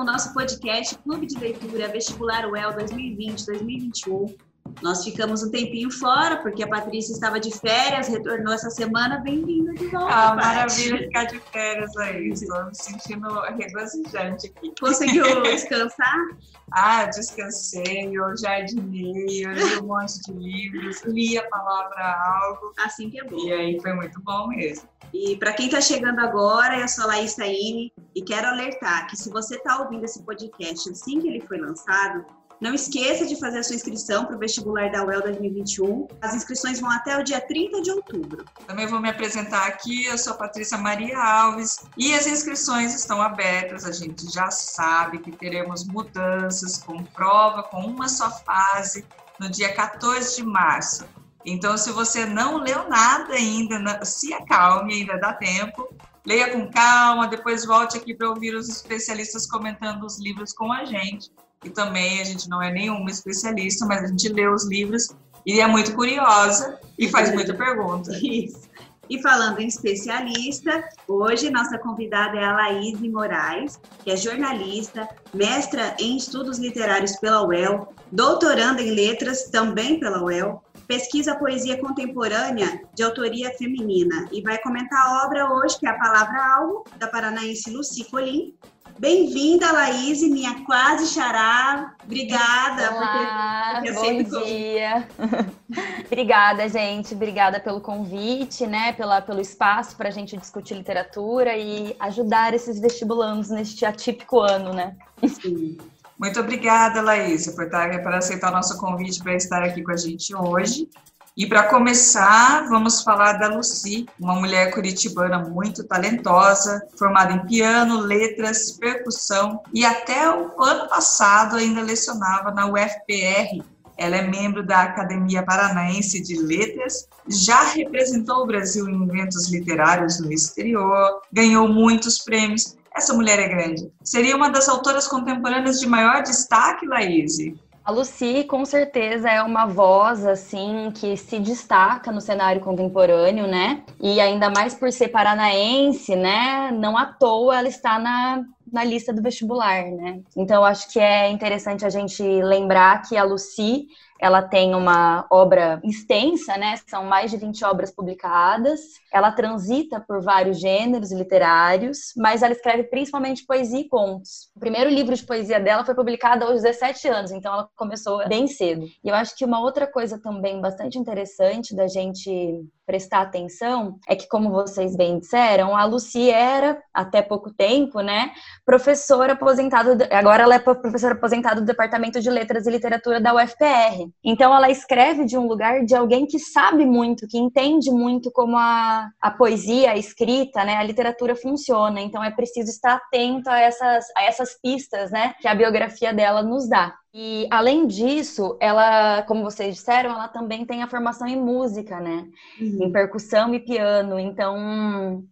com o nosso podcast Clube de Leitura Vestibular UEL 2020-2021. Nós ficamos um tempinho fora, porque a Patrícia estava de férias, retornou essa semana, bem-vinda de volta. Ah, maravilha ficar de férias aí. Estou me sentindo regozijante aqui. Conseguiu descansar? ah, descansei, eu jardinei, eu li um monte de livros, li a palavra algo. Assim que é bom. E aí foi muito bom mesmo. E para quem está chegando agora, eu sou a Laís Taine e quero alertar que se você está ouvindo esse podcast assim que ele foi lançado, não esqueça de fazer a sua inscrição para o vestibular da UEL 2021. As inscrições vão até o dia 30 de outubro. Também vou me apresentar aqui, eu sou a Patrícia Maria Alves e as inscrições estão abertas. A gente já sabe que teremos mudanças com prova, com uma só fase, no dia 14 de março. Então, se você não leu nada ainda, se acalme, ainda dá tempo. Leia com calma, depois volte aqui para ouvir os especialistas comentando os livros com a gente e também a gente não é nenhuma especialista, mas a gente lê os livros e é muito curiosa e faz muita pergunta. Isso. E falando em especialista, hoje nossa convidada é a Laís Moraes, que é jornalista, mestra em estudos literários pela UEL, doutoranda em letras também pela UEL, pesquisa poesia contemporânea de autoria feminina e vai comentar a obra hoje, que é a Palavra Algo, da paranaense Luci Colim, Bem-vinda, Laís, minha quase xará. Obrigada Olá, por ter, bom dia. Obrigada, gente. Obrigada pelo convite, né? Pela, pelo espaço para a gente discutir literatura e ajudar esses vestibulandos neste atípico ano, né? Sim. Muito obrigada, Laís, por, por aceitar o nosso convite para estar aqui com a gente hoje. E para começar, vamos falar da Lucy, uma mulher curitibana muito talentosa, formada em piano, letras, percussão e até o ano passado ainda lecionava na UFPR. Ela é membro da Academia Paranaense de Letras, já representou o Brasil em eventos literários no exterior, ganhou muitos prêmios. Essa mulher é grande. Seria uma das autoras contemporâneas de maior destaque, Laís? A Lucy, com certeza, é uma voz, assim, que se destaca no cenário contemporâneo, né? E ainda mais por ser paranaense, né? Não à toa ela está na, na lista do vestibular, né? Então, acho que é interessante a gente lembrar que a Lucy ela tem uma obra extensa, né? São mais de 20 obras publicadas. Ela transita por vários gêneros literários, mas ela escreve principalmente poesia e contos. O primeiro livro de poesia dela foi publicado aos 17 anos, então ela começou bem cedo. E eu acho que uma outra coisa também bastante interessante da gente prestar atenção é que, como vocês bem disseram, a Lucy era, até pouco tempo, né, professora aposentada, agora ela é professora aposentada do Departamento de Letras e Literatura da UFPR. Então, ela escreve de um lugar de alguém que sabe muito, que entende muito como a, a poesia, a escrita, né, a literatura funciona. Então, é preciso estar atento a essas, a essas pistas, né, que a biografia dela nos dá. E além disso, ela, como vocês disseram, ela também tem a formação em música, né? Uhum. Em percussão e piano. Então,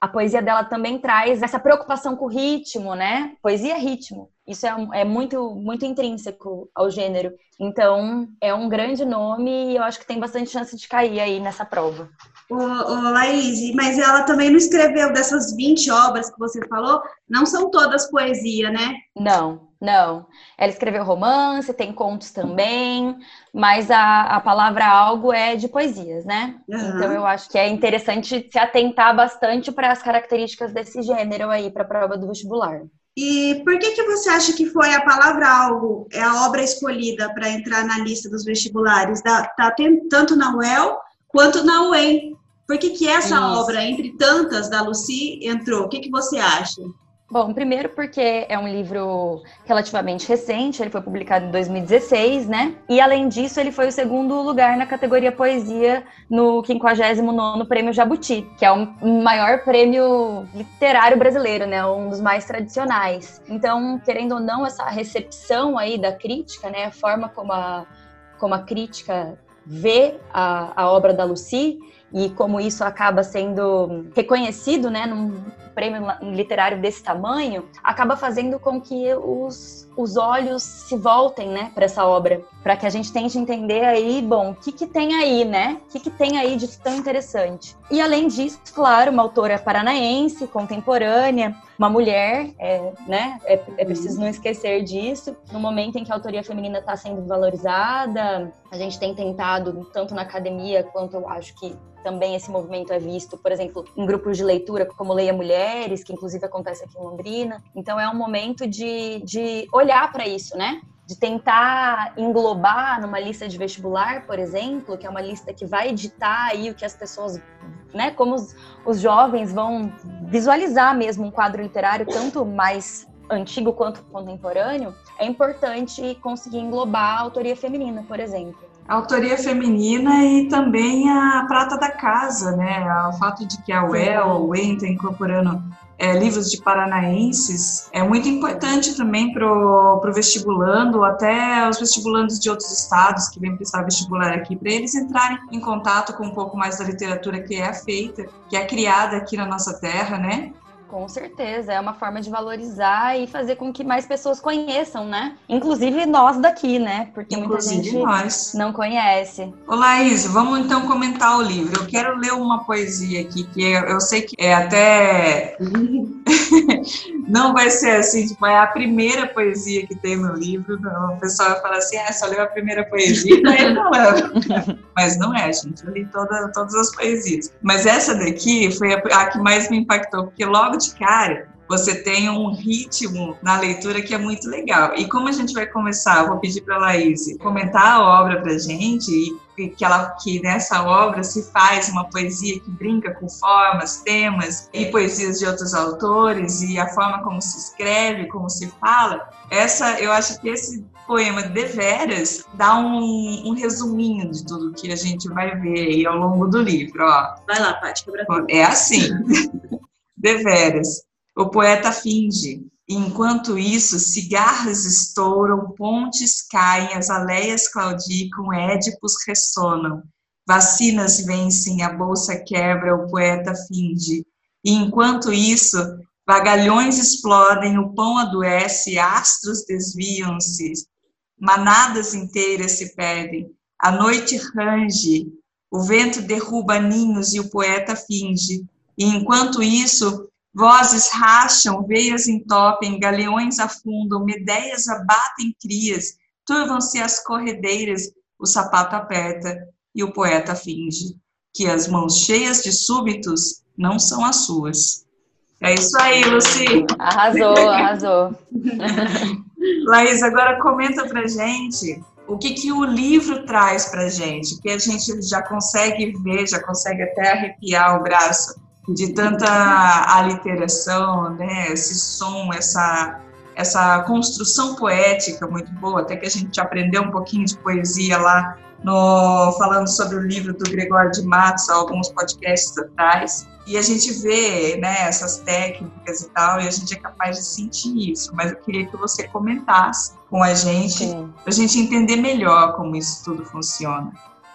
a poesia dela também traz essa preocupação com o ritmo, né? Poesia é ritmo. Isso é, é, muito, muito intrínseco ao gênero. Então, é um grande nome e eu acho que tem bastante chance de cair aí nessa prova. Ô, ô, Laís, mas ela também não escreveu dessas 20 obras que você falou, não são todas poesia, né? Não, não. Ela escreveu romance, tem contos também, mas a, a palavra algo é de poesias, né? Uhum. Então eu acho que é interessante se atentar bastante para as características desse gênero aí para a prova do vestibular. E por que que você acha que foi a palavra algo é a obra escolhida para entrar na lista dos vestibulares? Da, tá tanto na UEL quanto na UEM. Por que que essa Isso. obra, entre tantas da Lucy, entrou? O que que você acha? Bom, primeiro porque é um livro relativamente recente, ele foi publicado em 2016, né? E além disso, ele foi o segundo lugar na categoria poesia no 59º Prêmio Jabuti, que é o maior prêmio literário brasileiro, né? Um dos mais tradicionais. Então, querendo ou não, essa recepção aí da crítica, né? A forma como a, como a crítica vê a, a obra da Lucy e como isso acaba sendo reconhecido, né, num prêmio literário desse tamanho, acaba fazendo com que os, os olhos se voltem, né, para essa obra, para que a gente tente entender aí, bom, o que que tem aí, né? O que que tem aí de tão interessante? E além disso, claro, uma autora paranaense, contemporânea, uma mulher, é, né? É, é, preciso não esquecer disso. No momento em que a autoria feminina está sendo valorizada, a gente tem tentado, tanto na academia quanto eu acho que também esse movimento é visto, por exemplo, em grupos de leitura como Leia Mulheres, que inclusive acontece aqui em Londrina. Então é um momento de, de olhar para isso, né? de tentar englobar numa lista de vestibular, por exemplo, que é uma lista que vai editar aí o que as pessoas, né, como os, os jovens vão visualizar mesmo um quadro literário tanto mais antigo quanto contemporâneo, é importante conseguir englobar a autoria feminina, por exemplo. A autoria feminina e também a prata da casa, né? O fato de que a UEL, o UEM está incorporando é, livros de paranaenses é muito importante também para o vestibulando, até os vestibulandos de outros estados que vêm prestar vestibular aqui, para eles entrarem em contato com um pouco mais da literatura que é feita, que é criada aqui na nossa terra, né? Com certeza, é uma forma de valorizar e fazer com que mais pessoas conheçam, né? Inclusive nós daqui, né? Porque Inclusive muita gente nós. não conhece. Ô Laís, vamos então comentar o livro. Eu quero ler uma poesia aqui, que eu sei que é até. não vai ser assim, tipo, é a primeira poesia que tem no livro. O pessoal vai falar assim, ah, só leu a primeira poesia, daí falando. Mas não é, gente. Eu li toda, todas as poesias. Mas essa daqui foi a, a que mais me impactou, porque logo de cara, você tem um ritmo na leitura que é muito legal. E como a gente vai começar, eu vou pedir para a Laís comentar a obra para gente e que ela que nessa obra se faz uma poesia que brinca com formas, temas e poesias de outros autores e a forma como se escreve, como se fala. Essa, eu acho que esse poema deveras dá um, um resuminho de tudo que a gente vai ver aí ao longo do livro, ó. Vai lá, Paty, quebra É assim. deveras. O poeta finge. enquanto isso, cigarras estouram, pontes caem, as aleias claudicam, édipos ressonam. Vacinas vencem, a bolsa quebra, o poeta finge. E enquanto isso, vagalhões explodem, o pão adoece, astros desviam-se, manadas inteiras se perdem. A noite range, o vento derruba ninhos e o poeta finge. E enquanto isso, vozes racham, veias entopem, galeões afundam, medeias abatem crias, turvam-se as corredeiras, o sapato aperta e o poeta finge que as mãos cheias de súbitos não são as suas. É isso aí, Luci. Arrasou, arrasou. Laís, agora comenta pra gente o que, que o livro traz pra gente, que a gente já consegue ver, já consegue até arrepiar o braço de tanta aliteração, né, esse som, essa, essa construção poética muito boa, até que a gente aprendeu um pouquinho de poesia lá no, falando sobre o livro do Gregório de Matos, alguns podcasts atrás, e a gente vê né, essas técnicas e tal, e a gente é capaz de sentir isso, mas eu queria que você comentasse com a gente, para a gente entender melhor como isso tudo funciona.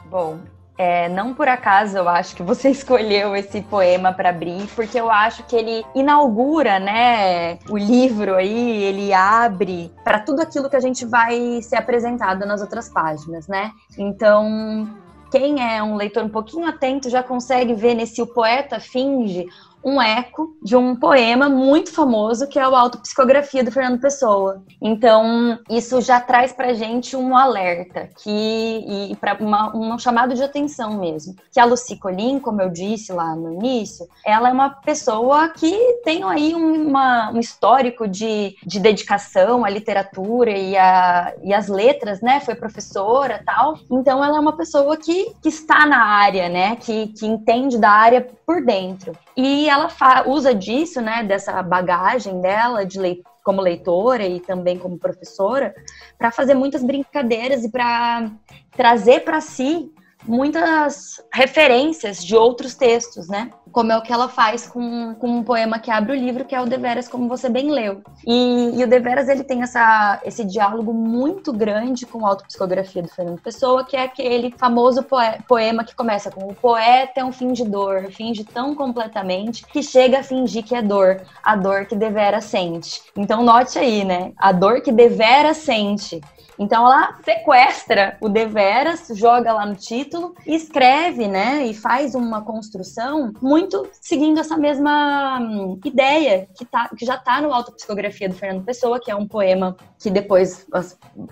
Bom, é, não por acaso eu acho que você escolheu esse poema para abrir, porque eu acho que ele inaugura, né, o livro aí, ele abre para tudo aquilo que a gente vai ser apresentado nas outras páginas, né? Então, quem é um leitor um pouquinho atento já consegue ver nesse O Poeta Finge um eco de um poema muito famoso que é o Autopsicografia do Fernando Pessoa. Então, isso já traz pra gente um alerta que e para um chamado de atenção mesmo. Que a Lucy Colin, como eu disse lá no início, ela é uma pessoa que tem aí uma, um histórico de, de dedicação à literatura e, a, e às letras, né? Foi professora tal. Então, ela é uma pessoa que, que está na área, né? Que, que entende da área por dentro. E ela usa disso, né, dessa bagagem dela de leit como leitora e também como professora, para fazer muitas brincadeiras e para trazer para si muitas referências de outros textos, né? Como é o que ela faz com, com um poema que abre o livro, que é o Deveras, como você bem leu. E, e o Deveras, ele tem essa, esse diálogo muito grande com a autopsicografia do Fernando Pessoa, que é aquele famoso poema que começa com o poeta é um fingidor, finge tão completamente que chega a fingir que é dor, a dor que devera sente. Então note aí, né? A dor que devera sente. Então ela sequestra o deveras, joga lá no título, escreve, né, e faz uma construção muito seguindo essa mesma hum, ideia que, tá, que já está no Autopsicografia do Fernando Pessoa, que é um poema que depois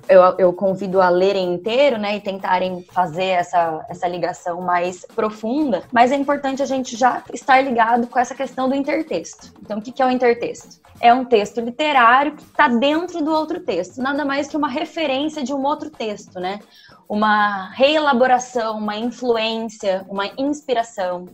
eu, eu convido a lerem inteiro, né, e tentarem fazer essa, essa ligação mais profunda, mas é importante a gente já estar ligado com essa questão do intertexto. Então, o que é o intertexto? É um texto literário que está dentro do outro texto, nada mais que uma referência de um outro texto, né? Uma reelaboração, uma influência, uma inspiração.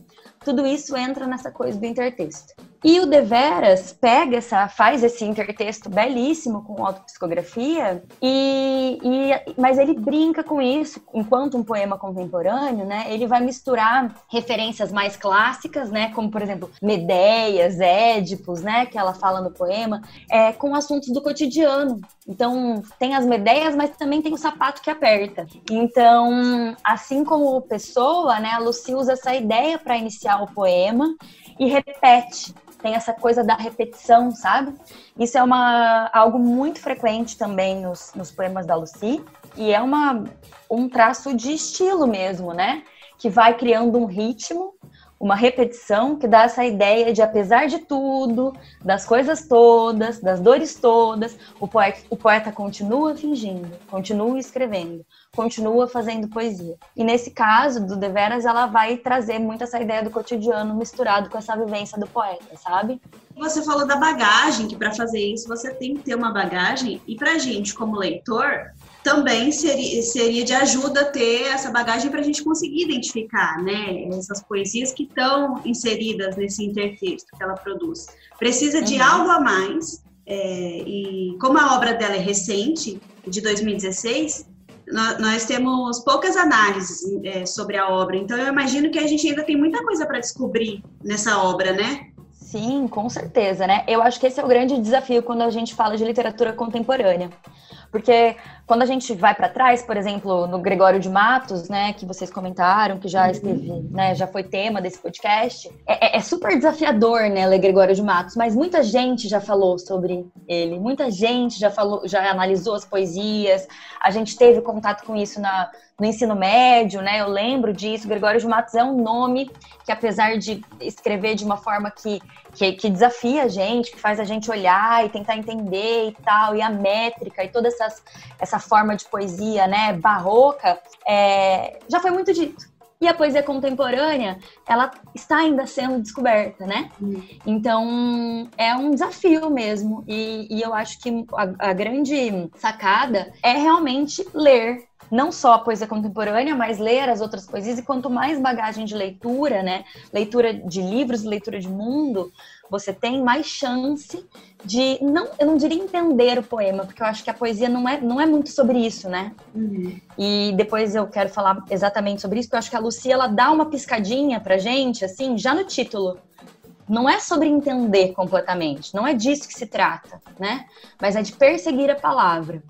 Tudo isso entra nessa coisa do intertexto. E o Deveras pega essa, faz esse intertexto belíssimo com autopsicografia, e, e, mas ele brinca com isso, enquanto um poema contemporâneo, né? Ele vai misturar referências mais clássicas, né? Como, por exemplo, Medeias, Édipos, né? Que ela fala no poema, é, com assuntos do cotidiano. Então, tem as Medeias, mas também tem o sapato que aperta. Então, assim como Pessoa, né? A Lucy usa essa ideia para iniciar o poema e repete tem essa coisa da repetição, sabe? Isso é uma, algo muito frequente também nos, nos poemas da Lucy, e é uma, um traço de estilo mesmo, né? Que vai criando um ritmo uma repetição que dá essa ideia de, apesar de tudo, das coisas todas, das dores todas, o poeta, o poeta continua fingindo, continua escrevendo, continua fazendo poesia. E nesse caso, do Deveras, ela vai trazer muito essa ideia do cotidiano misturado com essa vivência do poeta, sabe? Você falou da bagagem, que para fazer isso você tem que ter uma bagagem, e para gente, como leitor, também seria, seria de ajuda ter essa bagagem para a gente conseguir identificar né, essas poesias que estão inseridas nesse intertexto que ela produz. Precisa de uhum. algo a mais, é, e como a obra dela é recente, de 2016, nós, temos poucas análises é, sobre a obra, então eu imagino que a gente ainda tem muita coisa para descobrir nessa obra, né? Sim, com certeza, né? Eu acho que esse é o grande desafio quando a gente fala de literatura contemporânea. Porque quando a gente vai para trás, por exemplo, no Gregório de Matos, né, que vocês comentaram, que já esteve, né, já foi tema desse podcast, é, é, é, super desafiador, né, ler Gregório de Matos, mas muita gente já falou sobre ele, muita gente já falou, já analisou as poesias, a gente teve contato com isso na, no ensino médio, né, eu lembro disso, Gregório de Matos é um nome que apesar de escrever de uma forma que, que, que desafia a gente, que faz a gente olhar e tentar entender e tal, e a métrica e toda essas, essa forma de poesia, né, barroca, é, já foi muito dito. E a poesia contemporânea, ela está ainda sendo descoberta, né? Hum. Então, é um desafio mesmo. E, e eu acho que a, a grande sacada é realmente ler, não só a poesia contemporânea, mas ler as outras poesias. E quanto mais bagagem de leitura, né? Leitura de livros, leitura de mundo, você tem mais chance de não, eu não diria entender o poema, porque eu acho que a poesia não é, não é muito sobre isso, né? Uhum. E depois eu quero falar exatamente sobre isso, porque eu acho que a Lucia ela dá uma piscadinha pra gente, assim, já no título. Não é sobre entender completamente, não é disso que se trata, né? Mas é de perseguir a palavra.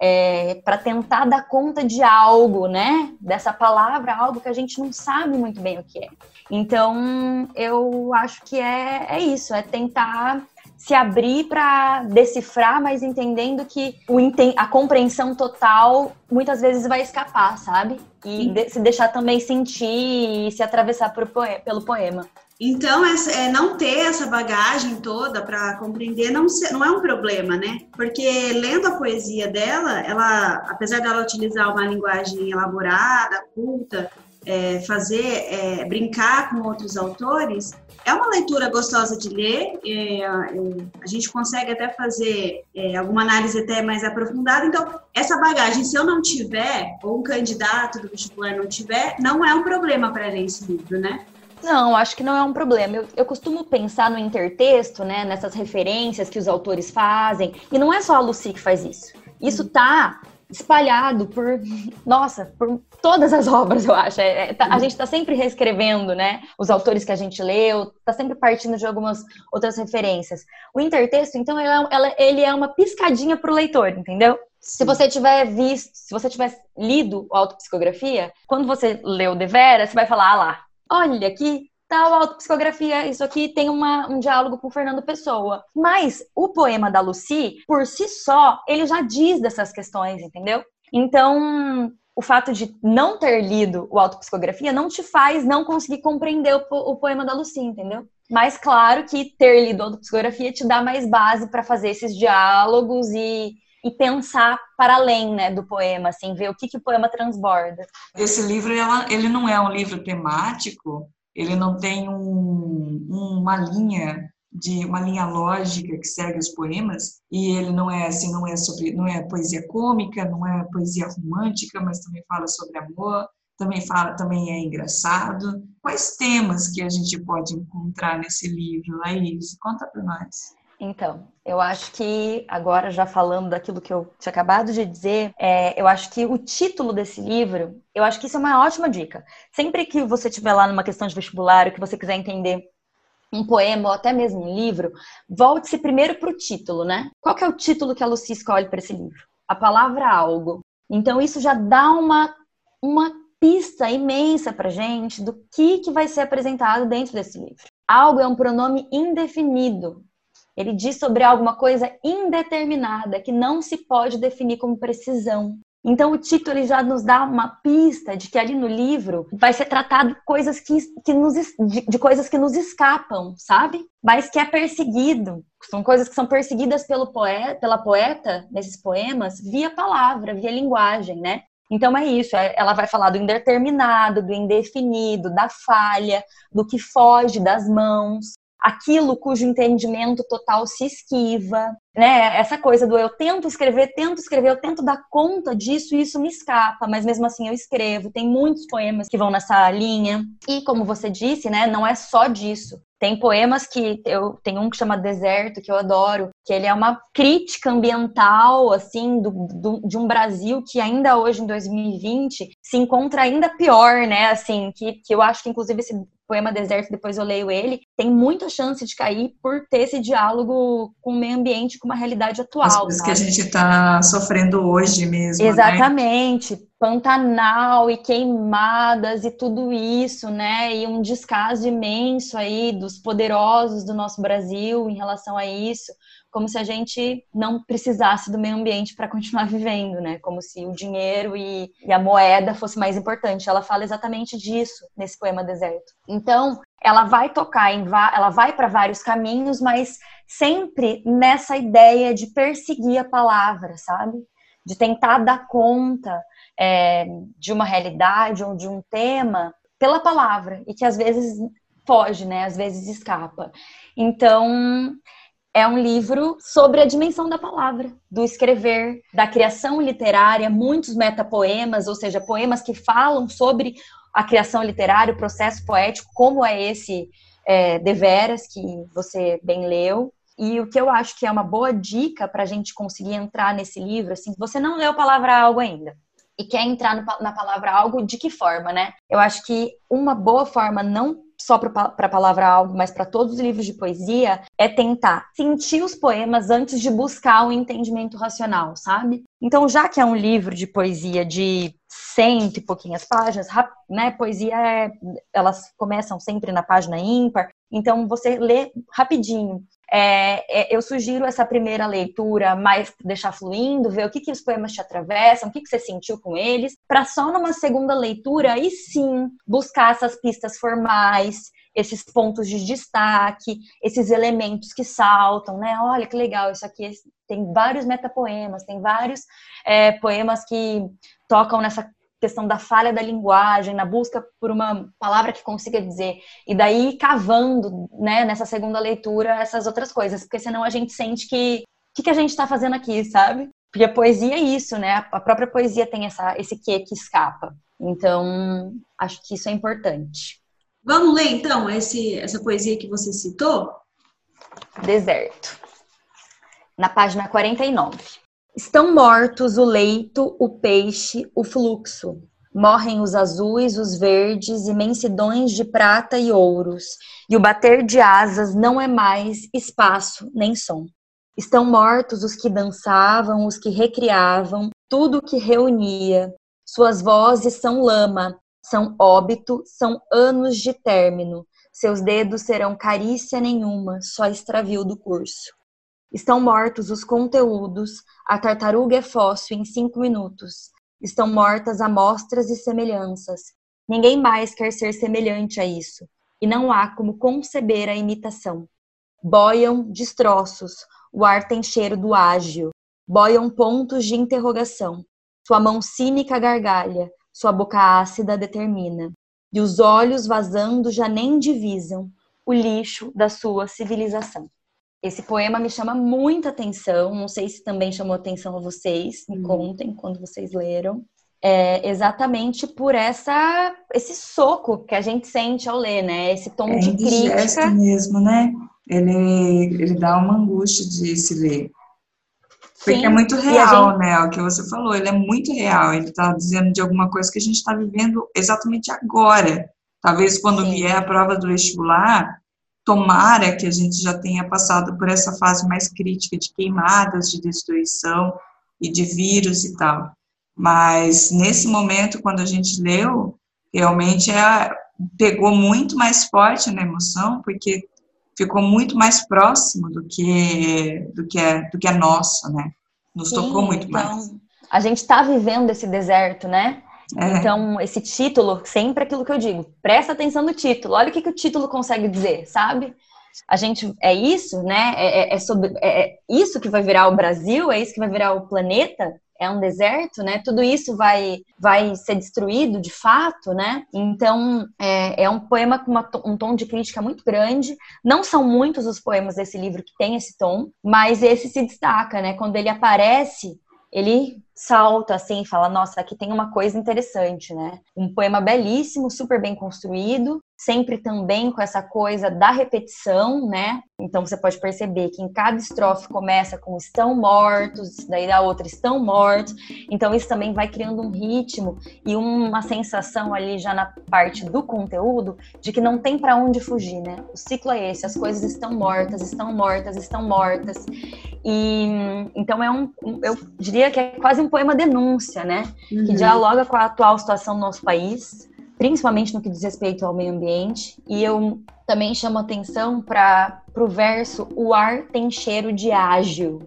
É, para tentar dar conta de algo, né? Dessa palavra, algo que a gente não sabe muito bem o que é. Então, eu acho que é, é isso, é tentar se abrir para decifrar, mas entendendo que o, a compreensão total muitas vezes vai escapar, sabe? E de, se deixar também sentir e se atravessar poema, pelo poema. Então, é, não ter essa bagagem toda para compreender não, não é um problema, né? Porque lendo a poesia dela, ela, apesar dela utilizar uma linguagem elaborada, culta, é, fazer, é, brincar com outros autores, é uma leitura gostosa de ler, é, a gente consegue até fazer é, alguma análise até mais aprofundada. Então, essa bagagem, se eu não tiver, ou um candidato do vestibular não tiver, não é um problema para ler esse livro, né? Não, acho que não é um problema. Eu, eu, costumo pensar no intertexto, né, nessas referências que os autores fazem, e não é só a Lucy que faz isso. Isso tá espalhado por, nossa, por todas as obras, eu acho. É, é, tá, a gente está sempre reescrevendo, né? Os autores que a gente leu, está sempre partindo de algumas outras referências. O intertexto, então, ela, ela, ele é uma piscadinha para o leitor, entendeu? Se você tiver visto, se você tiver lido autopsicografia, quando você leu Devera, você vai falar, ah lá, olha aqui, tal autopsicografia, isso aqui tem uma, um diálogo com Fernando Pessoa. Mas o poema da Lucy, por si só, ele já diz dessas questões, entendeu? Então, o fato de não ter lido o autopsicografia não te faz não conseguir compreender o, o poema da Lucy, entendeu? Mas claro que ter lido a autopsicografia te dá mais base para fazer esses diálogos e e pensar para além né, do poema, assim, ver o que, que o poema transborda. Esse livro, ela, ele não é um livro temático, ele não tem um, uma linha de uma linha lógica que segue os poemas e ele não é assim não é sobre não é poesia cômica não é poesia romântica mas também fala sobre amor também fala também é engraçado. Quais temas que a gente pode encontrar nesse livro Laís? Conta para nós então, eu acho que, agora já falando daquilo que eu tinha acabado de dizer, é, eu acho que o título desse livro, eu acho que isso é uma ótima dica. Sempre que você estiver lá numa questão de vestibular, que você quiser entender um poema ou até mesmo um livro, volte-se primeiro para o título, né? Qual que é o título que a Lucy escolhe para esse livro? A palavra algo. Então, isso já dá uma, uma pista imensa para gente do que, que vai ser apresentado dentro desse livro. Algo é um pronome indefinido, ele diz sobre alguma coisa indeterminada que não se pode definir como precisão. Então o título já nos dá uma pista de que ali no livro vai ser tratado coisas que, que nos, de, de, coisas que nos escapam, sabe? Mas que é perseguido. São coisas que são perseguidas pelo poeta, pela poeta nesses poemas via palavra, via linguagem, né? Então é isso, é, ela vai falar do indeterminado, do indefinido, da falha, do que foge das mãos, aquilo cujo entendimento total se esquiva, né? Essa coisa do eu tento escrever, tento escrever, eu tento dar conta disso e isso me escapa, mas mesmo assim eu escrevo. Tem muitos poemas que vão nessa linha. E como você disse, né, não é só disso. Tem poemas que eu tem um que chama Deserto que eu adoro, que ele é uma crítica ambiental assim do, do, de um Brasil que ainda hoje em 2020 se encontra ainda pior, né? Assim que, que eu acho que inclusive esse poema Deserto, depois eu leio ele, tem muita chance de cair por ter esse diálogo com o meio ambiente, com uma realidade atual. As coisas que a gente está sofrendo hoje mesmo. Né? Exatamente. Né? Pantanal e queimadas e tudo isso, né? E um descaso imenso aí dos poderosos do nosso Brasil em relação a isso como se a gente não precisasse do meio ambiente para continuar vivendo, né? Como se o dinheiro e, e, a moeda fosse mais importante. Ela fala exatamente disso nesse poema Deserto. Então, ela vai tocar em ela vai para vários caminhos, mas sempre nessa ideia de perseguir a palavra, sabe? De tentar dar conta é, de uma realidade ou de um tema pela palavra e que às vezes foge, né? Às vezes escapa. Então, é um livro sobre a dimensão da palavra, do escrever, da criação literária, muitos metapoemas, ou seja, poemas que falam sobre a criação literária, o processo poético, como é esse é, Deveras, que você bem leu. E o que eu acho que é uma boa dica para a gente conseguir entrar nesse livro, assim, você não leu Palavra Algo ainda, e quer entrar no, na palavra algo, de que forma, né? Eu acho que uma boa forma, não só para a palavra algo, mas para todos os livros de poesia, é tentar sentir os poemas antes de buscar um entendimento racional, sabe? Então, já que é um livro de poesia de cento e pouquinhas páginas, né? Poesia, é, elas começam sempre na página ímpar, então você lê rapidinho. É, é, eu sugiro essa primeira leitura mais deixar fluindo, ver o que, que os poemas te atravessam, o que, que você sentiu com eles, para só numa segunda leitura aí sim buscar essas pistas formais, esses pontos de destaque, esses elementos que saltam, né? Olha que legal, isso aqui tem vários metapoemas, tem vários é, poemas que tocam nessa questão da falha da linguagem, na busca por uma palavra que consiga dizer, e daí cavando, né, nessa segunda leitura, essas outras coisas, porque senão a gente sente que o que, que a gente está fazendo aqui, sabe? Porque a poesia é isso, né? A própria poesia tem essa, esse quê que escapa. Então, acho que isso é importante. Vamos ler, então, esse, essa poesia que você citou? Deserto. Na página 49. Estão mortos o leito, o peixe, o fluxo. Morrem os azuis, os verdes, imensidões de prata e ouros, e o bater de asas não é mais espaço nem som. Estão mortos os que dançavam, os que recriavam, tudo o que reunia. Suas vozes são lama, são óbito, são anos de término. Seus dedos serão carícia nenhuma, só extravio do curso. Estão mortos os conteúdos, a tartaruga é fóssil em cinco minutos. Estão mortas amostras e semelhanças. Ninguém mais quer ser semelhante a isso, e não há como conceber a imitação. Boiam destroços, o ar tem cheiro do ágil. Boiam pontos de interrogação. Sua mão cínica gargalha, sua boca ácida determina. E os olhos vazando já nem divisam o lixo da sua civilização. Esse poema me chama muita atenção. Não sei se também chamou atenção a vocês. Me hum. contem quando vocês leram. É exatamente por essa esse soco que a gente sente ao ler, né? Esse tom é de crítica. mesmo, né? Ele, ele dá uma angústia de se ler. Porque Sim, é muito real, gente... né? O que você falou, ele é muito real. Ele está dizendo de alguma coisa que a gente está vivendo exatamente agora. Talvez quando Sim. vier a prova do vestibular, tomara que a gente já tenha passado por essa fase mais crítica de queimadas, de destruição e de vírus e tal. Mas nesse momento, quando a gente leu, realmente é, pegou muito mais forte na emoção, porque ficou muito mais próximo do que do que é do que é nosso, né? Nos Sim, tocou muito então, mais. A gente está vivendo esse deserto, né? É. Então, esse título, sempre aquilo que eu digo, presta atenção no título, olha o que, que o título consegue dizer, sabe? A gente, é isso, né? É, é, é sobre, é, é isso que vai virar o Brasil, é isso que vai virar o planeta, é um deserto, né? Tudo isso vai, vai ser destruído de fato, né? Então é, é um poema com uma, um tom de crítica muito grande. Não são muitos os poemas desse livro que tem esse tom, mas esse se destaca, né? Quando ele aparece, ele salta assim fala: Nossa, aqui tem uma coisa interessante, né? Um poema belíssimo, super bem construído, sempre também com essa coisa da repetição, né? Então você pode perceber que em cada estrofe começa com estão mortos, daí da outra estão mortos. Então isso também vai criando um ritmo e uma sensação ali já na parte do conteúdo de que não tem para onde fugir, né? O ciclo é esse, as coisas estão mortas, estão mortas, estão mortas. E então é um, eu diria que é quase um poema denúncia, né? Uhum. Que dialoga com a atual situação do nosso país principalmente no que diz respeito ao meio ambiente. E eu também chamo atenção para o verso: o ar tem cheiro de ágil.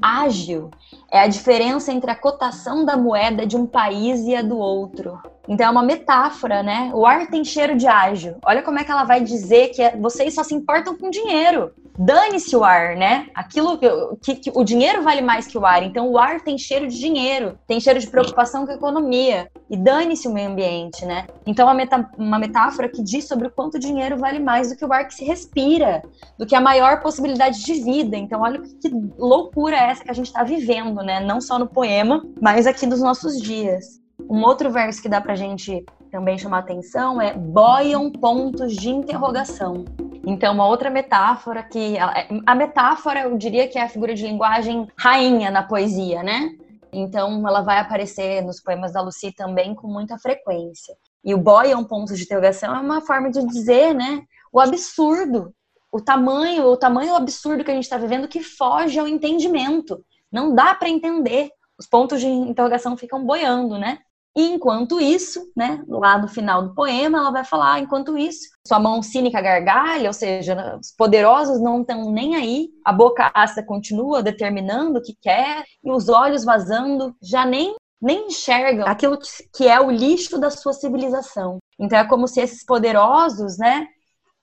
Ágil é a diferença entre a cotação da moeda de um país e a do outro. Então é uma metáfora, né? O ar tem cheiro de ágil. Olha como é que ela vai dizer que é, vocês só se importam com dinheiro. Dane-se o ar, né? Aquilo que, que, que, o dinheiro vale mais que o ar. Então o ar tem cheiro de dinheiro, tem cheiro de preocupação com a economia. E dane-se o meio ambiente, né? Então é uma, meta, uma metáfora que diz sobre o quanto o dinheiro vale mais do que o ar que se respira, do que a maior possibilidade de vida. Então olha que loucura é essa que a gente está vivendo, né? Não só no poema, mas aqui dos nossos dias. Um outro verso que dá pra gente também chamar atenção é boiam pontos de interrogação. Então, uma outra metáfora que. A metáfora, eu diria que é a figura de linguagem rainha na poesia, né? Então, ela vai aparecer nos poemas da Lucy também com muita frequência. E o boiam pontos de interrogação é uma forma de dizer, né? O absurdo, o tamanho, o tamanho absurdo que a gente está vivendo que foge ao entendimento. Não dá para entender. Os pontos de interrogação ficam boiando, né? E enquanto isso, né, lá no final do poema, ela vai falar: enquanto isso, sua mão cínica gargalha, ou seja, os poderosos não estão nem aí, a boca ácida continua determinando o que quer, e os olhos vazando já nem, nem enxergam aquilo que é o lixo da sua civilização. Então é como se esses poderosos, né,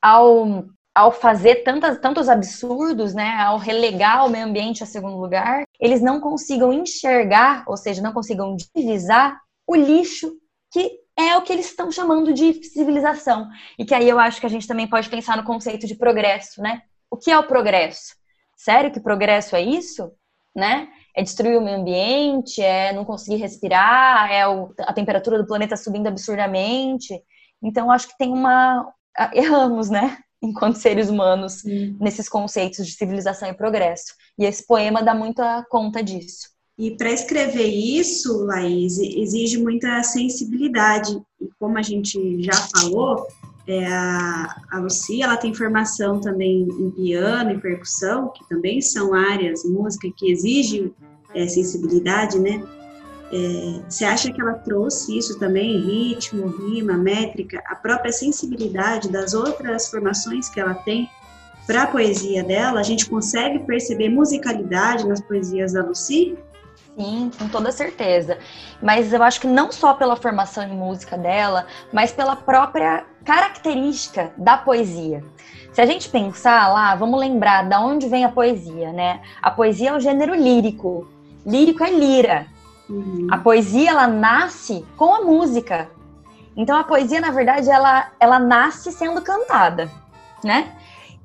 ao ao fazer tantas, tantos absurdos, né, ao relegar o meio ambiente a segundo lugar, eles não consigam enxergar, ou seja, não consigam divisar o lixo que é o que eles estão chamando de civilização. E que aí eu acho que a gente também pode pensar no conceito de progresso, né? O que é o progresso? Sério que progresso é isso? Né? É destruir o meio ambiente, é não conseguir respirar, é o, a temperatura do planeta subindo absurdamente. Então, acho que tem uma. Erramos, né? Enquanto seres humanos, Sim. nesses conceitos de civilização e progresso. E esse poema dá muita conta disso. E para escrever isso, Laís, exige muita sensibilidade. E como a gente já falou, é, a, a Lucy, ela tem formação também em piano e percussão, que também são áreas, música, que exige é, sensibilidade, né? É, você acha que ela trouxe isso também, ritmo, rima, métrica, a própria sensibilidade das outras formações que ela tem para a poesia dela? A gente consegue perceber musicalidade nas poesias da Lucy? Sim, com toda certeza. Mas eu acho que não só pela formação em música dela, mas pela própria característica da poesia. Se a gente pensar lá, vamos lembrar da onde vem a poesia, né? A poesia é o gênero lírico. Lírico é lira. Uhum. A poesia ela nasce com a música. Então a poesia, na verdade, ela, ela nasce sendo cantada, né?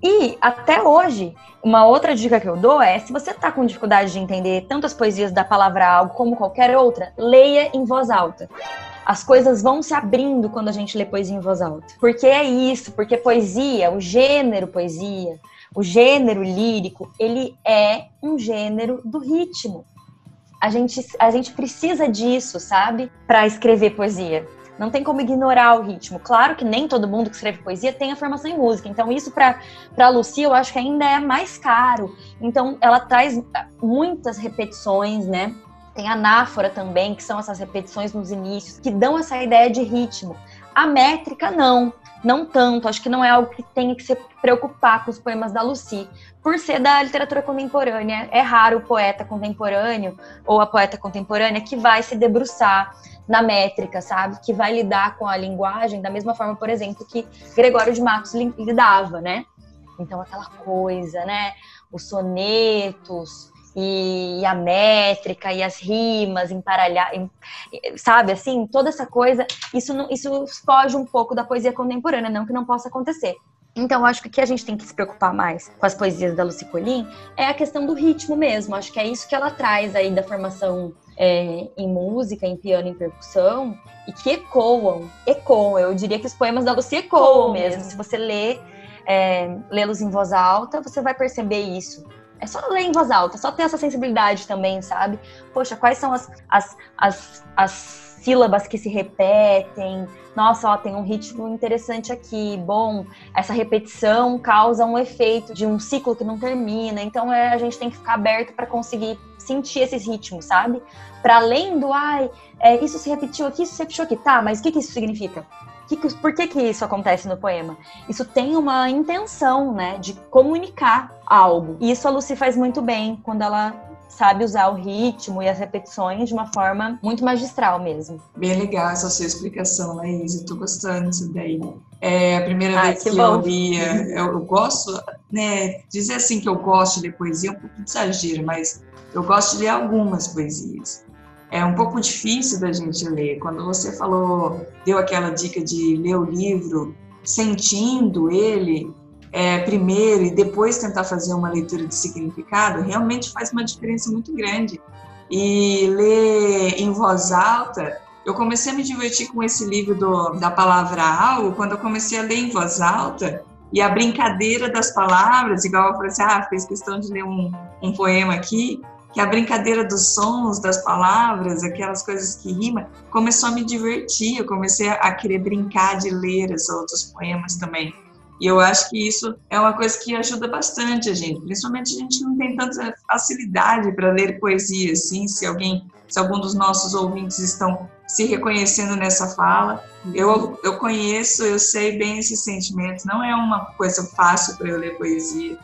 E até hoje, uma outra dica que eu dou é: se você está com dificuldade de entender tanto as poesias da palavra algo como qualquer outra, leia em voz alta. As coisas vão se abrindo quando a gente lê poesia em voz alta. Porque é isso, porque poesia, o gênero poesia, o gênero lírico, ele é um gênero do ritmo a gente, a gente precisa disso, sabe? Para escrever poesia. Não tem como ignorar o ritmo. Claro que nem todo mundo que escreve poesia tem a formação em música. Então, isso para a Lucia eu acho que ainda é mais caro. Então, ela traz muitas repetições, né? Tem anáfora também, que são essas repetições nos inícios, que dão essa ideia de ritmo. A métrica, não não tanto, acho que não é algo que tenha que se preocupar com os poemas da Lucy, por ser da literatura contemporânea. É raro o poeta contemporâneo ou a poeta contemporânea que vai se debruçar na métrica, sabe? Que vai lidar com a linguagem da mesma forma, por exemplo, que Gregório de Matos lidava, né? Então, aquela coisa, né? Os sonetos, e, a métrica e as rimas emparalhar, em, sabe assim, toda essa coisa, isso isso foge um pouco da poesia contemporânea, não que não possa acontecer. Então, acho que o que a gente tem que se preocupar mais com as poesias da Lucy Colin é a questão do ritmo mesmo. Acho que é isso que ela traz aí da formação é, em música, em piano, em percussão, e que ecoam, ecoam. Eu diria que os poemas da Lucy ecoam mesmo. Se você lê, é, lê-los em voz alta, você vai perceber isso. É só ler em voz alta, só ter essa sensibilidade também, sabe? Poxa, quais são as, as, as, as sílabas que se repetem? Nossa, ó, tem um ritmo interessante aqui. Bom, essa repetição causa um efeito de um ciclo que não termina. Então é, a gente tem que ficar aberto para conseguir sentir esses ritmos, sabe? Para além do, ai, é, isso se repetiu aqui, isso se repetiu aqui. Tá, mas o que, que isso significa? Que, por que, que isso acontece no poema? Isso tem uma intenção, né, de comunicar algo. E isso a Lucy faz muito bem quando ela sabe usar o ritmo e as repetições de uma forma muito magistral mesmo. Bem legal essa sua explicação, Laís. Eu tô gostando disso daí. É a primeira vez que, que eu lia, eu, eu, gosto, né, dizer assim que eu gosto de ler poesia é um pouco de exagero, mas eu gosto de ler algumas poesias é um pouco difícil da gente ler. Quando você falou, deu aquela dica de ler o livro sentindo ele é, primeiro e depois tentar fazer uma leitura de significado, realmente faz uma diferença muito grande. E ler em voz alta, eu comecei a me divertir com esse livro do, da palavra algo quando eu comecei a ler em voz alta e a brincadeira das palavras, igual eu falei assim, ah, fez questão de ler um, um poema aqui, que a brincadeira dos sons, das palavras, aquelas coisas que rimam, começou a me divertir. Eu comecei a querer brincar de ler esses outros poemas também. E eu acho que isso é uma coisa que ajuda bastante a gente, principalmente a gente não tem tanta facilidade para ler poesia, assim, se alguém, se algum dos nossos ouvintes estão se reconhecendo nessa fala, eu, eu conheço, eu sei bem esse sentimento, não é uma coisa fácil para eu ler poesia,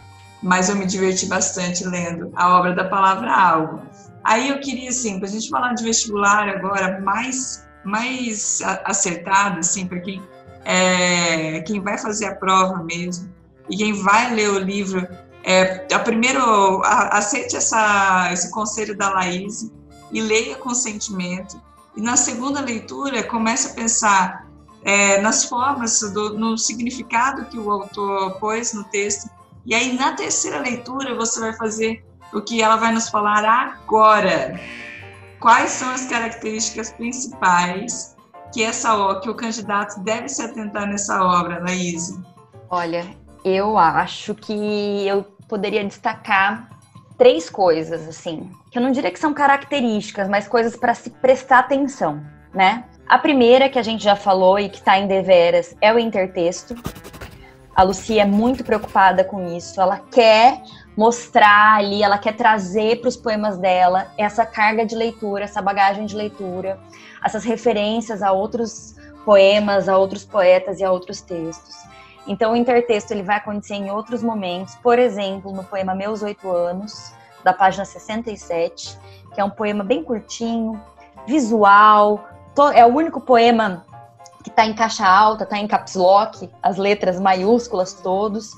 mas eu me diverti bastante lendo a obra da palavra algo. Aí eu queria, assim, para a gente falar de vestibular agora, mais, mais acertado, assim, para quem, é, quem vai fazer a prova mesmo, e quem vai ler o livro, é, a primeiro, a, aceite essa, esse conselho da Laís e leia com sentimento. E na segunda leitura, comece a pensar é, nas formas, do, no significado que o autor pôs no texto e aí, na terceira leitura, você vai fazer o que ela vai nos falar agora. Quais são as características principais que, essa, que o candidato deve se atentar nessa obra, Laís? Olha, eu acho que eu poderia destacar três coisas, assim, que eu não diria que são características, mas coisas para se prestar atenção, né? A primeira que a gente já falou e que está em deveras é o intertexto. A Lucia é muito preocupada com isso. Ela quer mostrar ali, ela quer trazer para os poemas dela essa carga de leitura, essa bagagem de leitura, essas referências a outros poemas, a outros poetas e a outros textos. Então, o intertexto ele vai acontecer em outros momentos, por exemplo, no poema Meus Oito Anos, da página 67, que é um poema bem curtinho, visual, é o único poema que está em caixa alta, está em caps lock, as letras maiúsculas todos.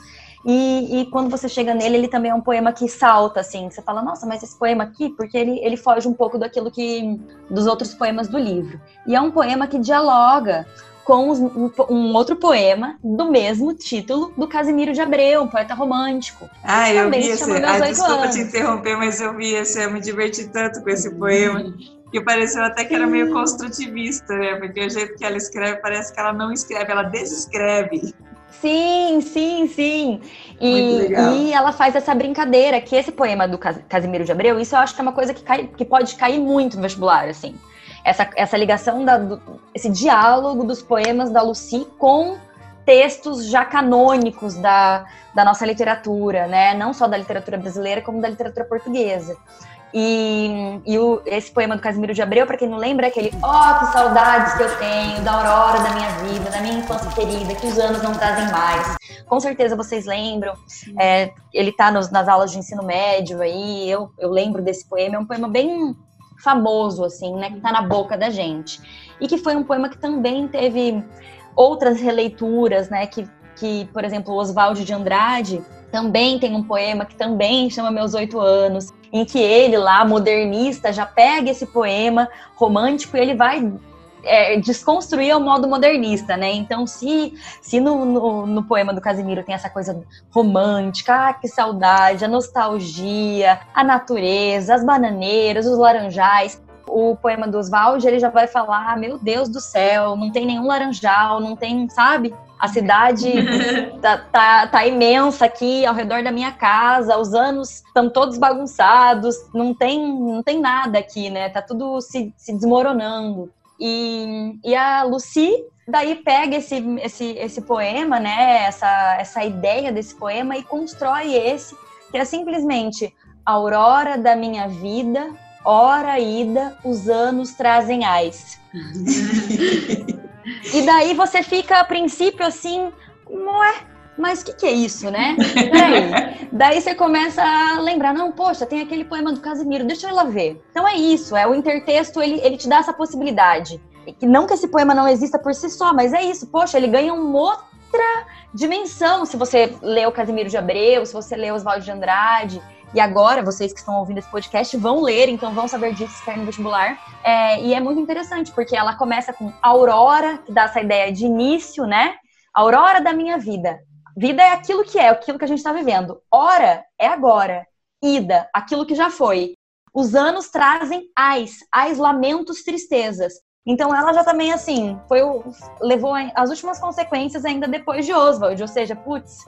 E, e, quando você chega nele, ele também é um poema que salta, assim. Você fala, nossa, mas esse poema aqui, porque ele, ele foge um pouco daquilo que. dos outros poemas do livro. E é um poema que dialoga com os, um, um, outro poema do mesmo título do Casimiro de Abreu, um poeta romântico. Ah, eu vi esse. Ah, desculpa anos. te interromper, mas eu vi esse. Eu me diverti tanto com esse poema. Que pareceu até que era meio construtivista, né? Porque o jeito que ela escreve parece que ela não escreve, ela desescreve. Sim, sim, sim. E, e, ela faz essa brincadeira, que esse poema do Casimiro de Abreu, isso eu acho que é uma coisa que, cai, que pode cair muito no vestibular, assim. Essa, essa ligação, da, do, esse diálogo dos poemas da Lucy com textos já canônicos da, da nossa literatura, né? Não só da literatura brasileira, como da literatura portuguesa. E, e o, esse poema do Casimiro de Abreu, para quem não lembra, é aquele Oh, que saudades que eu tenho da aurora da minha vida, da minha infância querida, que os anos não trazem mais. Com certeza vocês lembram. É, ele está nas aulas de ensino médio aí, eu, eu lembro desse poema. É um poema bem famoso, assim, né? Que está na boca da gente. E que foi um poema que também teve outras releituras, né? Que, que por exemplo, Oswald de Andrade também tem um poema que também chama Meus Oito Anos, em que ele lá, modernista, já pega esse poema romântico e ele vai é, desconstruir ao modo modernista, né? Então, se, se no, no, no, poema do Casimiro tem essa coisa romântica, ah, que saudade, a nostalgia, a natureza, as bananeiras, os laranjais, o poema do Oswald, ele já vai falar, ah, meu Deus do céu, não tem nenhum laranjal, não tem, sabe? A cidade tá, tá, tá, imensa aqui ao redor da minha casa, os anos estão todos bagunçados, não tem, não tem nada aqui, né? Tá tudo se, se desmoronando. E, e a Lucy daí pega esse, esse, esse poema, né? Essa, essa ideia desse poema e constrói esse, que é simplesmente aurora da minha vida, hora ida, os anos trazem ais. E daí você fica, a princípio, assim, ué, mas o que, que é isso, né? Peraí. daí você começa a lembrar, não, poxa, tem aquele poema do Casimiro, deixa eu ir lá ver. Então é isso, é o intertexto, ele, ele te dá essa possibilidade. E não que esse poema não exista por si só, mas é isso, poxa, ele ganha uma outra dimensão se você lê o Casimiro de Abreu, se você lê Oswaldo de Andrade. E agora, vocês que estão ouvindo esse podcast vão ler, então vão saber disso se no vestibular. É, e é muito interessante, porque ela começa com Aurora, que dá essa ideia de início, né? Aurora da minha vida. Vida é aquilo que é, aquilo que a gente está vivendo. Hora é agora. Ida, aquilo que já foi. Os anos trazem ais, ais, lamentos, tristezas. Então ela já também assim, foi o, levou as últimas consequências ainda depois de Oswald, ou seja, putz,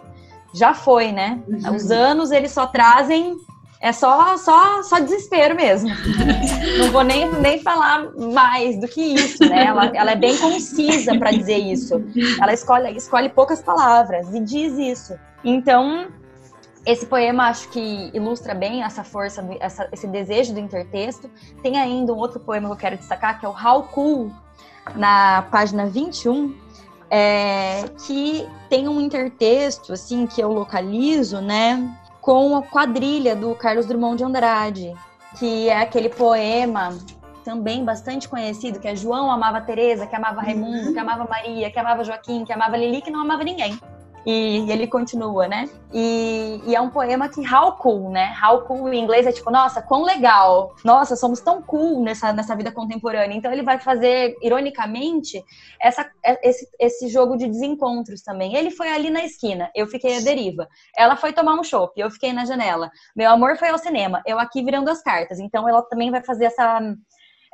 já foi, né? Uhum. Os anos eles só trazem é só só só desespero mesmo. Não vou nem, nem falar mais do que isso, né? Ela, ela é bem concisa para dizer isso. Ela escolhe escolhe poucas palavras e diz isso. Então esse poema acho que ilustra bem essa força, essa, esse desejo do intertexto. Tem ainda um outro poema que eu quero destacar, que é o How Cool, na página 21, é, que tem um intertexto, assim, que eu localizo, né, com a quadrilha do Carlos Drummond de Andrade, que é aquele poema também bastante conhecido, que é João amava Teresa, que amava Raimundo, que amava Maria, que amava Joaquim, que amava Lili, que não amava ninguém. E, ele continua, né? E, e, é um poema que how cool, né? How cool em inglês é tipo, nossa, quão legal. Nossa, somos tão cool nessa, nessa vida contemporânea. Então ele vai fazer, ironicamente, essa, é, esse, esse jogo de desencontros também. Ele foi ali na esquina, eu fiquei à deriva. Ela foi tomar um chopp, eu fiquei na janela. Meu amor foi ao cinema, eu aqui virando as cartas. Então ela também vai fazer essa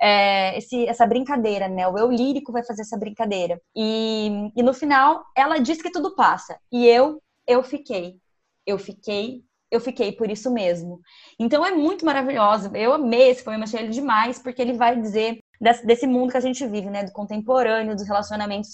é, esse, essa brincadeira, né? O eu lírico vai fazer essa brincadeira. E, e no final, ela diz que tudo passa. E eu, eu fiquei. Eu fiquei, eu fiquei por isso mesmo. Então é muito maravilhoso. Eu amei esse poema, achei ele demais, porque ele vai dizer desse, desse mundo que a gente vive, né? Do contemporâneo, dos relacionamentos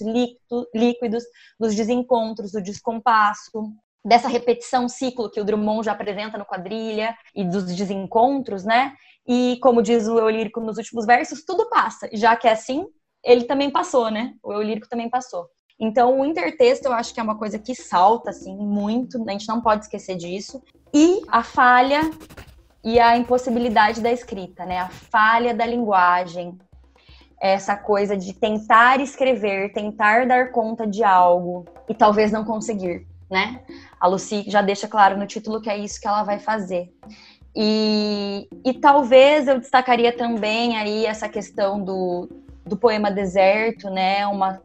líquidos, dos desencontros, do descompasso, dessa repetição ciclo que o Drummond já apresenta no quadrilha e dos desencontros, né? E como diz o eu lírico nos últimos versos, tudo passa. Já que é assim, ele também passou, né? O eu lírico também passou. Então, o intertexto eu acho que é uma coisa que salta assim muito, a gente não pode esquecer disso. E a falha e a impossibilidade da escrita, né? A falha da linguagem, essa coisa de tentar escrever, tentar dar conta de algo e talvez não conseguir, né? A Lucy já deixa claro no título que é isso que ela vai fazer. E, e talvez eu destacaria também aí essa questão do, do poema Deserto, né? Uma,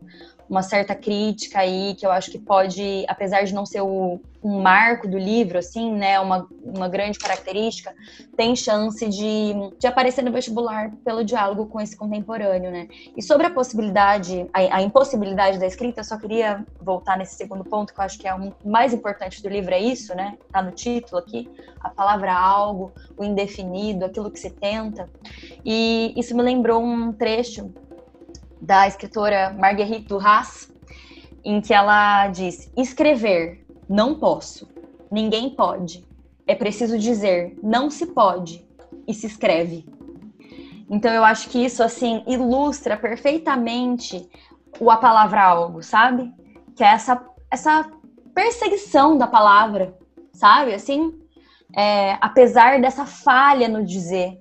uma certa crítica aí que eu acho que pode, apesar de não ser o, um marco do livro, assim, né, uma, uma grande característica, tem chance de, de aparecer no vestibular pelo diálogo com esse contemporâneo, né. E sobre a possibilidade, a, a impossibilidade da escrita, eu só queria voltar nesse segundo ponto, que eu acho que é o mais importante do livro, é isso, né, tá no título aqui, a palavra algo, o indefinido, aquilo que se tenta, e isso me lembrou um trecho da escritora Marguerite Duras, em que ela diz: escrever, não posso, ninguém pode. É preciso dizer, não se pode, e se escreve. Então eu acho que isso assim ilustra perfeitamente o a palavra algo, sabe? Que é essa essa perseguição da palavra, sabe? Assim, é, apesar dessa falha no dizer,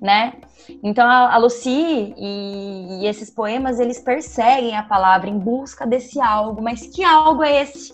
né? Então a, a Lucy e, e, esses poemas eles perseguem a palavra em busca desse algo, mas que algo é esse?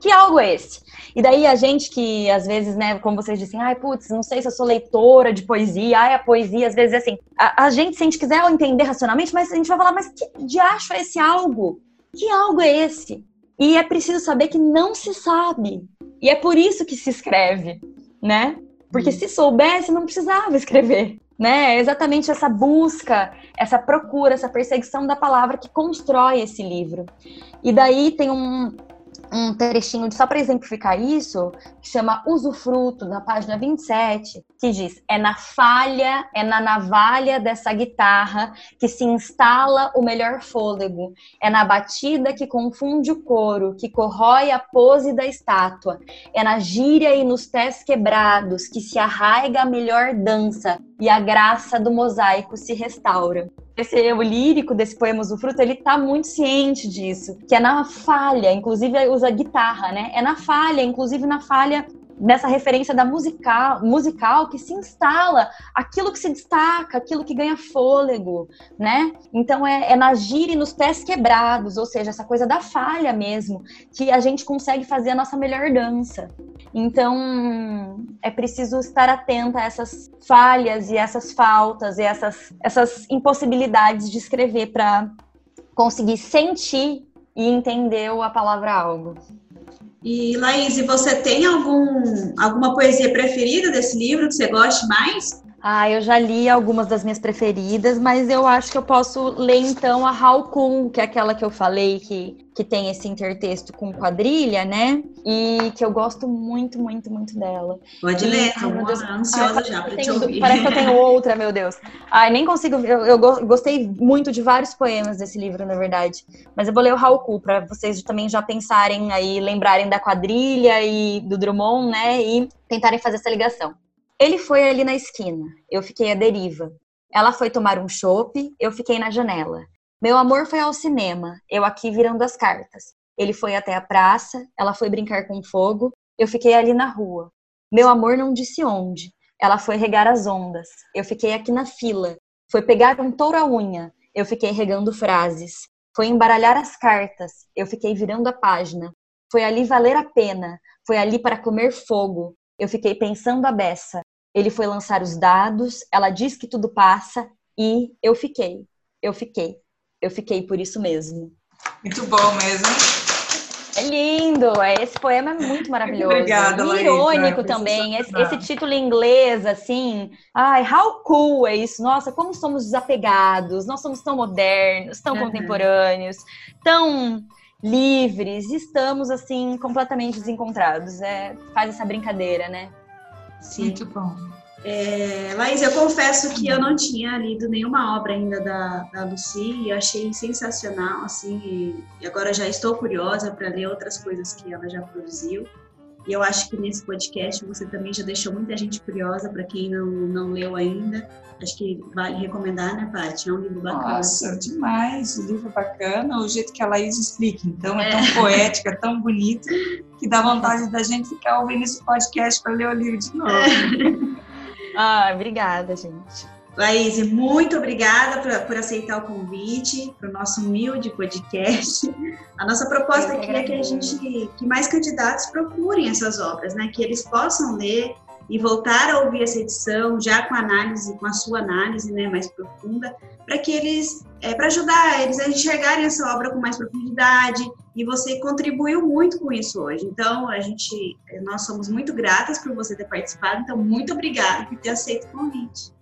Que algo é esse? E daí a gente que às vezes, né, como vocês dizem, ai, putz, não sei se eu sou leitora de poesia, ai, a poesia, às vezes é assim, a, a gente, se a gente quiser entender racionalmente, mas a gente vai falar, mas que diacho é esse algo? Que algo é esse? E é preciso saber que não se sabe. E é por isso que se escreve, né? Porque hum. se soubesse, não precisava escrever né? É exatamente essa busca, essa procura, essa perseguição da palavra que constrói esse livro. E daí tem um, um trechinho só para exemplificar isso, que chama Usufruto, na página 27, que diz: É na falha, é na navalha dessa guitarra que se instala o melhor fôlego, é na batida que confunde o coro, que corrói a pose da estátua, é na gíria e nos pés quebrados que se arraiga a melhor dança e a graça do mosaico se restaura esse eu lírico desse poema Usufruto, ele tá muito ciente disso, que é na falha, inclusive usa guitarra, né? É na falha, inclusive na falha nessa referência da musical, musical que se instala aquilo que se destaca, aquilo que ganha fôlego, né? Então é, é na gira e nos pés quebrados, ou seja, essa coisa da falha mesmo, que a gente consegue fazer a nossa melhor dança. Então é preciso estar atenta a essas falhas e essas faltas e essas, essas impossibilidades de escrever para conseguir sentir e entender a palavra algo. E Laís, você tem algum, alguma poesia preferida desse livro que você goste mais? Ah, eu já li algumas das minhas preferidas, mas eu acho que eu posso ler então a Halkun, que é aquela que eu falei que, que tem esse intertexto com quadrilha, né? E que eu gosto muito, muito, muito dela. Pode e, ler, tô ansiosa já pra te ouvir. Parece que eu tenho outra, meu Deus. Ai, nem consigo. Eu, eu gostei muito de vários poemas desse livro, na verdade. Mas eu vou ler o Halku para vocês também já pensarem aí, lembrarem da quadrilha e do Drummond, né? E tentarem fazer essa ligação. Ele foi ali na esquina, eu fiquei à deriva. Ela foi tomar um chope, eu fiquei na janela. Meu amor foi ao cinema, eu aqui virando as cartas. Ele foi até a praça, ela foi brincar com fogo, eu fiquei ali na rua. Meu amor não disse onde. Ela foi regar as ondas, eu fiquei aqui na fila. Foi pegar um touro à unha, eu fiquei regando frases. Foi embaralhar as cartas, eu fiquei virando a página. Foi ali valer a pena, foi ali para comer fogo. Eu fiquei pensando a beça. Ele foi lançar os dados, ela diz que tudo passa e eu fiquei. Eu fiquei. Eu fiquei por isso mesmo. Muito bom mesmo. É lindo, é, esse poema é muito maravilhoso. Obrigada, e irônico também. Esse, esse, título em inglês, assim, ai, how cool é isso? Nossa, como somos desapegados, nós somos tão modernos, tão uhum. contemporâneos, tão livres, estamos assim completamente desencontrados. É, faz essa brincadeira, né? Sim. Muito bom. É, Laís, eu confesso que eu não tinha lido nenhuma obra ainda da, da Lucy e achei sensacional, assim, e agora já estou curiosa para ler outras coisas que ela já produziu. E eu acho que nesse podcast você também já deixou muita gente curiosa, para quem não, não leu ainda. Acho que vale recomendar, né, Paty? É um livro bacana. Nossa, demais. O livro bacana, o jeito que a Laís explica. Então, é, é tão poética, tão bonito, que dá vontade da gente ficar ouvindo esse podcast para ler o livro de novo. É. ah, obrigada, gente. Laís, muito obrigada por, por aceitar o convite para o nosso humilde podcast. A nossa proposta aqui é que a gente, que mais candidatos procurem essas obras, né? Que eles possam ler e voltar a ouvir essa edição já com análise, com a sua análise, né, mais profunda, para que eles, é, para ajudar eles a enxergarem essa obra com mais profundidade. E você contribuiu muito com isso hoje. Então a gente, nós somos muito gratas por você ter participado. Então muito obrigada por ter aceito o convite.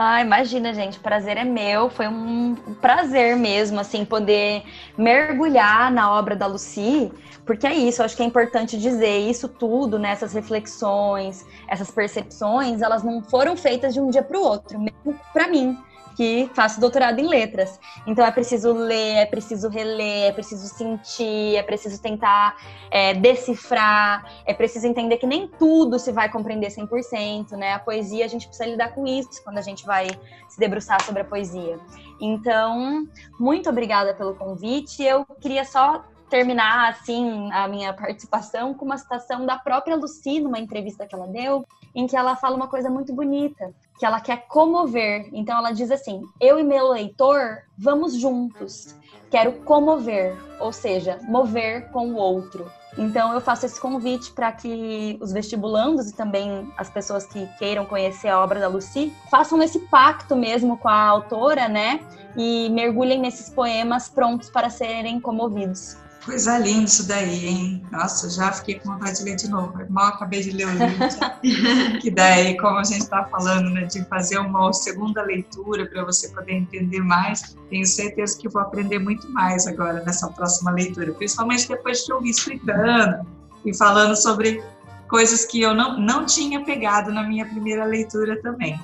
Ah, imagina, gente, prazer é meu. Foi um prazer mesmo, assim, poder mergulhar na obra da Lucy, porque é isso, eu acho que é importante dizer isso tudo, né, essas reflexões, essas percepções, elas não foram feitas de um dia para o outro, mesmo para mim que faço doutorado em letras. Então é preciso ler, é preciso reler, é preciso sentir, é preciso tentar é, decifrar, é preciso entender que nem tudo se vai compreender 100%, né? A poesia, a gente precisa lidar com isso quando a gente vai se debruçar sobre a poesia. Então, muito obrigada pelo convite. Eu queria só terminar assim a minha participação com uma citação da própria Lucy numa entrevista que ela deu, em que ela fala uma coisa muito bonita, que ela quer comover. Então ela diz assim: "Eu e meu leitor vamos juntos. Quero comover, ou seja, mover com o outro". Então eu faço esse convite para que os vestibulandos e também as pessoas que queiram conhecer a obra da Lucy façam esse pacto mesmo com a autora, né? E mergulhem nesses poemas prontos para serem comovidos. Coisa linda isso daí, hein? Nossa, já fiquei com vontade de ler de novo. Mal acabei de ler o livro. que daí, como a gente está falando, né, de fazer uma segunda leitura para você poder entender mais, tenho certeza que vou aprender muito mais agora nessa próxima leitura, principalmente depois de ouvir explicando e falando sobre coisas que eu não, não tinha pegado na minha primeira leitura também.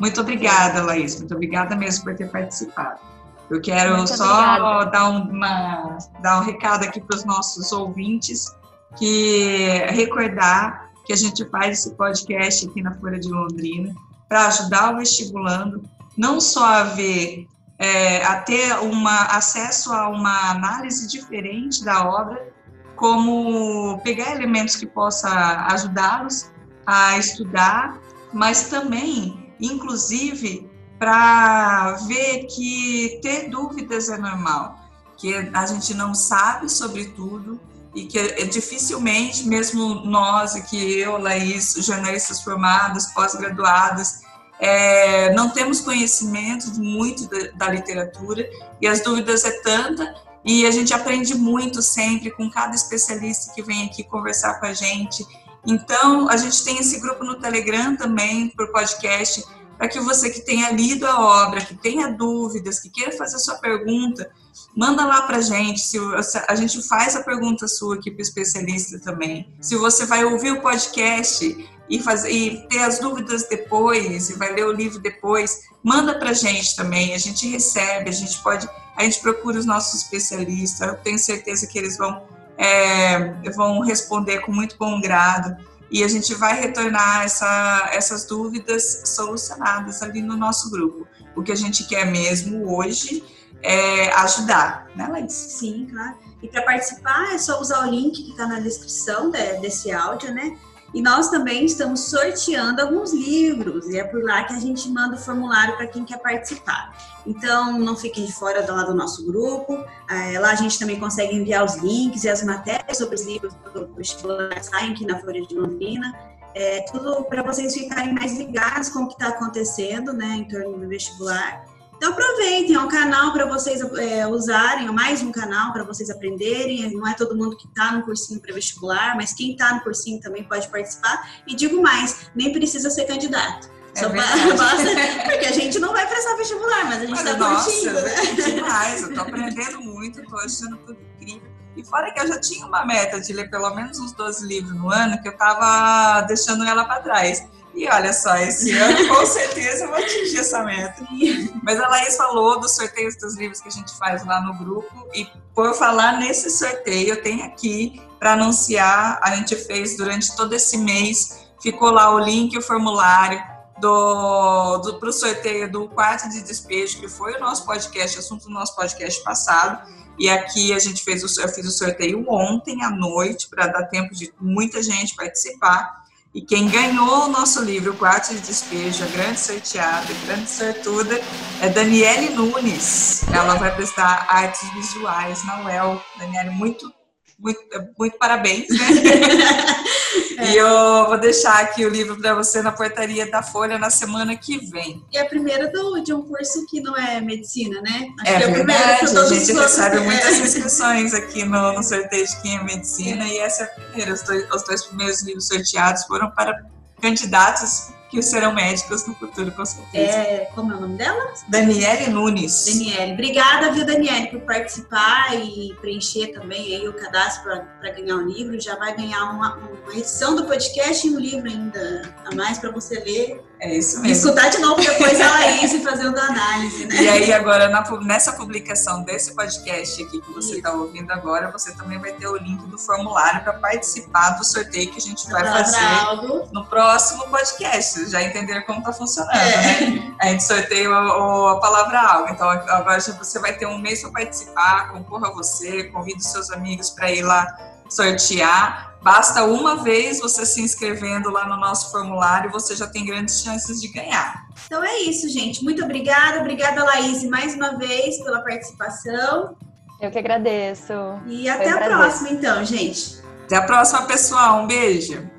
Muito obrigada, Laís. Muito obrigada mesmo por ter participado. Eu quero Muito só dar, uma, dar um recado aqui para os nossos ouvintes, que recordar que a gente faz esse podcast aqui na Folha de Londrina para ajudar o vestibulando não só a ver, é, a ter uma, acesso a uma análise diferente da obra, como pegar elementos que possa ajudá-los a estudar, mas também, inclusive, para ver que ter dúvidas é normal, que a gente não sabe sobre tudo e que é dificilmente, mesmo nós, que eu, Laís, jornalistas formados, pós-graduados, é, não temos conhecimento muito da, da literatura e as dúvidas é tanta e a gente aprende muito sempre com cada especialista que vem aqui conversar com a gente. Então, a gente tem esse grupo no Telegram também, por podcast, para que você que tenha lido a obra, que tenha dúvidas, que queira fazer sua pergunta, manda lá para a gente. Se a gente faz a pergunta sua aqui para o especialista também. Se você vai ouvir o podcast e, fazer, e ter as dúvidas depois, e vai ler o livro depois, manda para a gente também. A gente recebe, a gente pode, a gente procura os nossos especialistas. Eu tenho certeza que eles vão, é, vão responder com muito bom grado e a gente vai retornar essa, essas dúvidas solucionadas ali no nosso grupo. O que a gente quer mesmo hoje é ajudar, né, Laís? Sim, claro. E para participar é só usar o link que está na descrição de, desse áudio, né? E nós também estamos sorteando alguns livros, e é por lá que a gente manda o formulário para quem quer participar. Então, não fiquem de fora do, nosso grupo. É, lá a gente também consegue enviar os links e as matérias sobre os livros do vestibular saem aqui na Folha de Londrina. É, tudo para vocês ficarem mais ligados com o que está acontecendo né, em torno do vestibular. Então aproveitem, é um canal para vocês é, usarem, é mais um canal para vocês aprenderem. Não é todo mundo que está no cursinho pré-vestibular, mas quem está no cursinho também pode participar. E digo mais, nem precisa ser candidato. É Só basta, porque a gente não vai prestar vestibular, mas a gente está curtindo. Né? Demais, eu estou aprendendo muito, estou achando tudo incrível. E fora que eu já tinha uma meta de ler pelo menos uns 12 livros no ano, que eu estava deixando ela para trás. E olha só, esse ano com certeza eu vou atingir essa meta. Mas a Laís falou dos sorteios dos livros que a gente faz lá no grupo. E por falar nesse sorteio, eu tenho aqui para anunciar. A gente fez durante todo esse mês, ficou lá o link, o formulário do, do para o sorteio do quarto de despejo, que foi o nosso podcast, assunto do nosso podcast passado. E aqui a gente fez o, eu fiz o sorteio ontem à noite para dar tempo de muita gente participar. E quem ganhou o nosso livro, Quarto de Despejo, a grande sorteada, a grande sortuda, é Daniele Nunes. Ela vai prestar artes visuais na UEL. Daniele, muito muito, muito parabéns, né? é. E eu vou deixar aqui o livro para você na portaria da Folha na semana que vem. E é a primeira do, de um curso que não é medicina, né? Acho é, que é verdade, a gente recebe muitas inscrições aqui no, no, sorteio de quem é medicina é. e essa é a primeira. Os dois, os dois primeiros livros sorteados foram para candidatos que serão médicos no futuro, com certeza. É, como é o nome dela? Daniele Nunes. Daniele. Obrigada, viu, Daniele, por participar e preencher também aí o cadastro para ganhar um livro. Já vai ganhar uma, uma edição do podcast e um livro ainda a mais para você ler é isso mesmo. Escutar de novo depois a Laís fazendo análise, né? E aí, agora, na, nessa publicação desse podcast aqui que você está ouvindo agora, você também vai ter o link do formulário para participar do sorteio que a gente vai fazer no próximo podcast. Já entender como está funcionando, é. né? A gente sorteia a, a palavra algo. Então, agora você vai ter um mês para participar, concorra você, convide os seus amigos para ir lá sortear. Basta uma vez você se inscrevendo lá no nosso formulário, você já tem grandes chances de ganhar. Então é isso, gente. Muito obrigada. Obrigada, Laís, mais uma vez pela participação. Eu que agradeço. E até a próxima, então, gente. Até a próxima, pessoal. Um beijo.